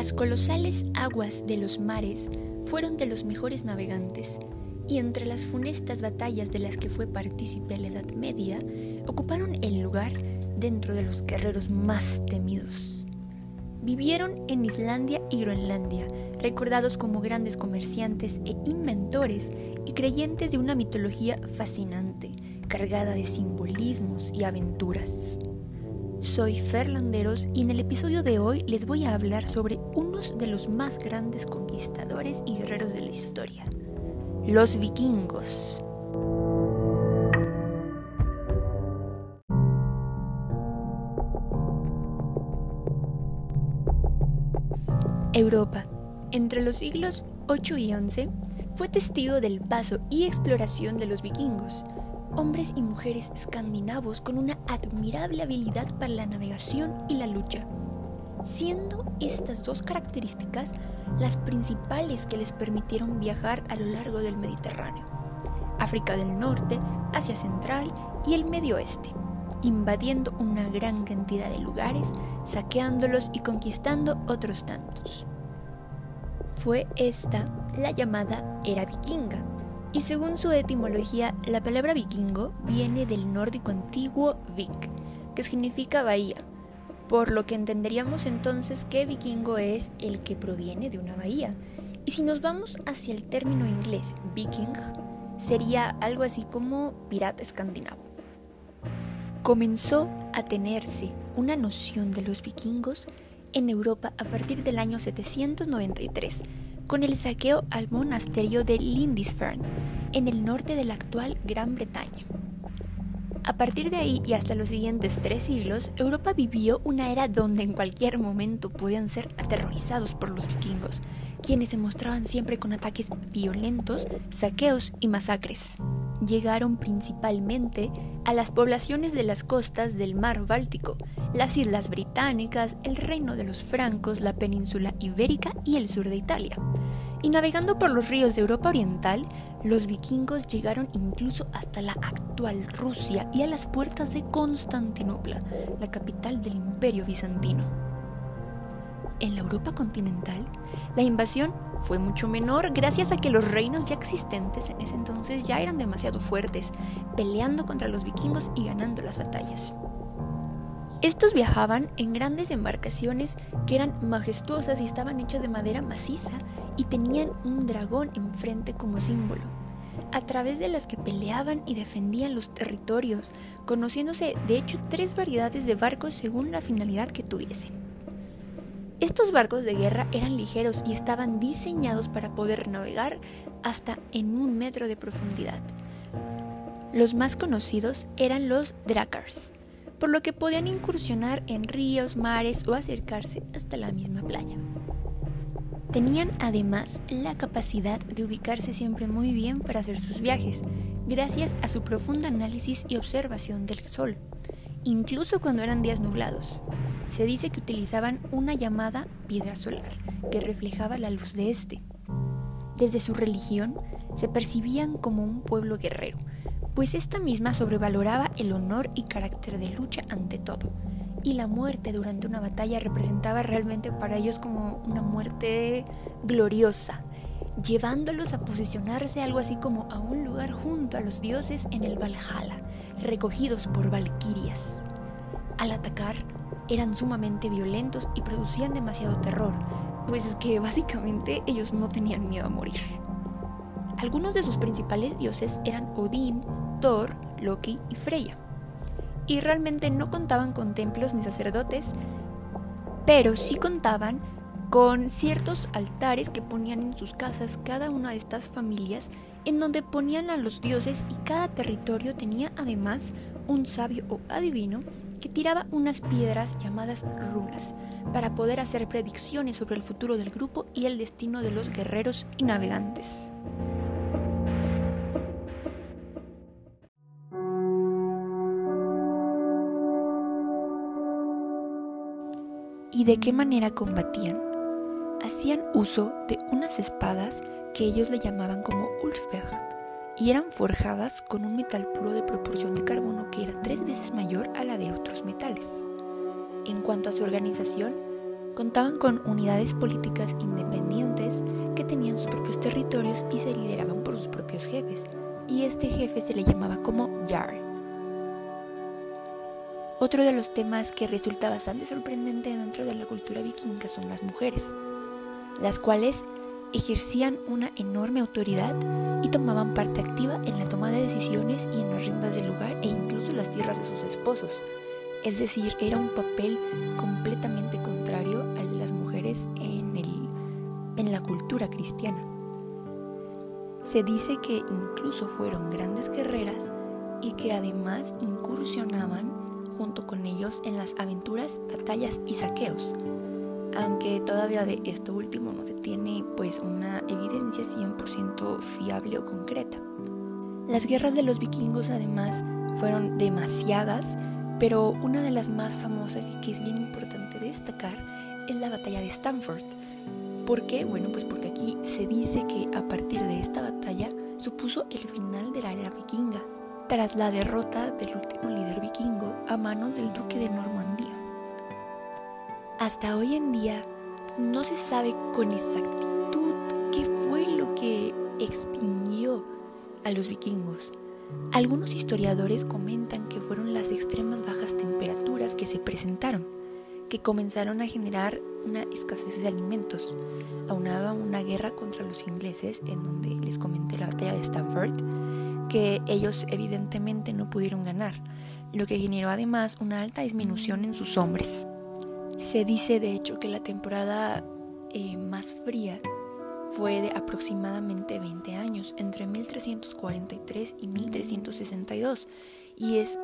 las colosales aguas de los mares fueron de los mejores navegantes, y entre las funestas batallas de las que fue partícipe la Edad Media, ocuparon el lugar dentro de los guerreros más temidos. Vivieron en Islandia y Groenlandia, recordados como grandes comerciantes e inventores y creyentes de una mitología fascinante, cargada de simbolismos y aventuras. Soy Ferlanderos y en el episodio de hoy les voy a hablar sobre unos de los más grandes conquistadores y guerreros de la historia, los vikingos. Europa, entre los siglos 8 y 11, fue testigo del paso y exploración de los vikingos, hombres y mujeres escandinavos con una admirable habilidad para la navegación y la lucha, siendo estas dos características las principales que les permitieron viajar a lo largo del Mediterráneo, África del Norte, Asia Central y el Medio Oeste, invadiendo una gran cantidad de lugares, saqueándolos y conquistando otros tantos. Fue esta la llamada era vikinga, y según su etimología, la palabra vikingo viene del nórdico antiguo vik, que significa bahía, por lo que entenderíamos entonces que vikingo es el que proviene de una bahía. Y si nos vamos hacia el término inglés viking, sería algo así como pirata escandinavo. Comenzó a tenerse una noción de los vikingos en Europa a partir del año 793, con el saqueo al monasterio de Lindisfarne, en el norte de la actual Gran Bretaña. A partir de ahí y hasta los siguientes tres siglos, Europa vivió una era donde en cualquier momento podían ser aterrorizados por los vikingos, quienes se mostraban siempre con ataques violentos, saqueos y masacres. Llegaron principalmente a las poblaciones de las costas del mar Báltico, las islas británicas, el reino de los francos, la península ibérica y el sur de Italia. Y navegando por los ríos de Europa Oriental, los vikingos llegaron incluso hasta la actual Rusia y a las puertas de Constantinopla, la capital del imperio bizantino. En la Europa continental, la invasión fue mucho menor gracias a que los reinos ya existentes en ese entonces ya eran demasiado fuertes, peleando contra los vikingos y ganando las batallas. Estos viajaban en grandes embarcaciones que eran majestuosas y estaban hechas de madera maciza y tenían un dragón enfrente como símbolo, a través de las que peleaban y defendían los territorios, conociéndose de hecho tres variedades de barcos según la finalidad que tuviesen. Estos barcos de guerra eran ligeros y estaban diseñados para poder navegar hasta en un metro de profundidad. Los más conocidos eran los Drakars, por lo que podían incursionar en ríos, mares o acercarse hasta la misma playa. Tenían además la capacidad de ubicarse siempre muy bien para hacer sus viajes, gracias a su profundo análisis y observación del sol, incluso cuando eran días nublados. Se dice que utilizaban una llamada piedra solar, que reflejaba la luz de este. Desde su religión, se percibían como un pueblo guerrero, pues esta misma sobrevaloraba el honor y carácter de lucha ante todo, y la muerte durante una batalla representaba realmente para ellos como una muerte gloriosa, llevándolos a posicionarse algo así como a un lugar junto a los dioses en el Valhalla, recogidos por valquirias. Al atacar, eran sumamente violentos y producían demasiado terror, pues es que básicamente ellos no tenían miedo a morir. Algunos de sus principales dioses eran Odín, Thor, Loki y Freya. Y realmente no contaban con templos ni sacerdotes, pero sí contaban con ciertos altares que ponían en sus casas cada una de estas familias, en donde ponían a los dioses y cada territorio tenía además un sabio o adivino que tiraba unas piedras llamadas runas para poder hacer predicciones sobre el futuro del grupo y el destino de los guerreros y navegantes. ¿Y de qué manera combatían? Hacían uso de unas espadas que ellos le llamaban como Ulfberg y eran forjadas con un metal puro de proporción de carbono que era tres veces mayor a la de otros metales. En cuanto a su organización, contaban con unidades políticas independientes que tenían sus propios territorios y se lideraban por sus propios jefes, y este jefe se le llamaba como Jarl. Otro de los temas que resulta bastante sorprendente dentro de la cultura vikinga son las mujeres, las cuales ejercían una enorme autoridad y tomaban parte activa en la toma de decisiones y en las riendas del lugar e incluso las tierras de sus esposos. Es decir, era un papel completamente contrario de las mujeres en, el, en la cultura cristiana. Se dice que incluso fueron grandes guerreras y que además incursionaban junto con ellos en las aventuras, batallas y saqueos, aunque todavía de esto último no se tiene pues una evidencia 100% fiable o concreta. Las guerras de los vikingos además fueron demasiadas pero una de las más famosas y que es bien importante destacar es la batalla de Stanford. ¿Por qué? Bueno, pues porque aquí se dice que a partir de esta batalla supuso el final de la era vikinga, tras la derrota del último líder vikingo a manos del duque de Normandía. Hasta hoy en día no se sabe con exactitud qué fue lo que extinguió a los vikingos. Algunos historiadores comentan que fueron las extremas bajas temperaturas que se presentaron, que comenzaron a generar una escasez de alimentos, aunado a una guerra contra los ingleses, en donde les comenté la batalla de Stanford, que ellos evidentemente no pudieron ganar, lo que generó además una alta disminución en sus hombres. Se dice de hecho que la temporada eh, más fría fue de aproximadamente 20 años, entre 1343 y 1362, y es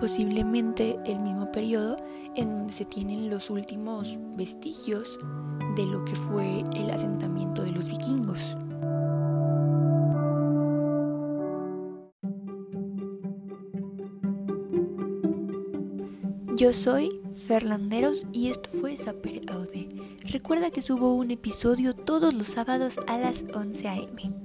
posiblemente el mismo periodo en donde se tienen los últimos vestigios de lo que fue el asentamiento de los vikingos. Yo soy Ferlanderos y esto fue Saper Aude. Recuerda que subo un episodio todos los sábados a las 11 am.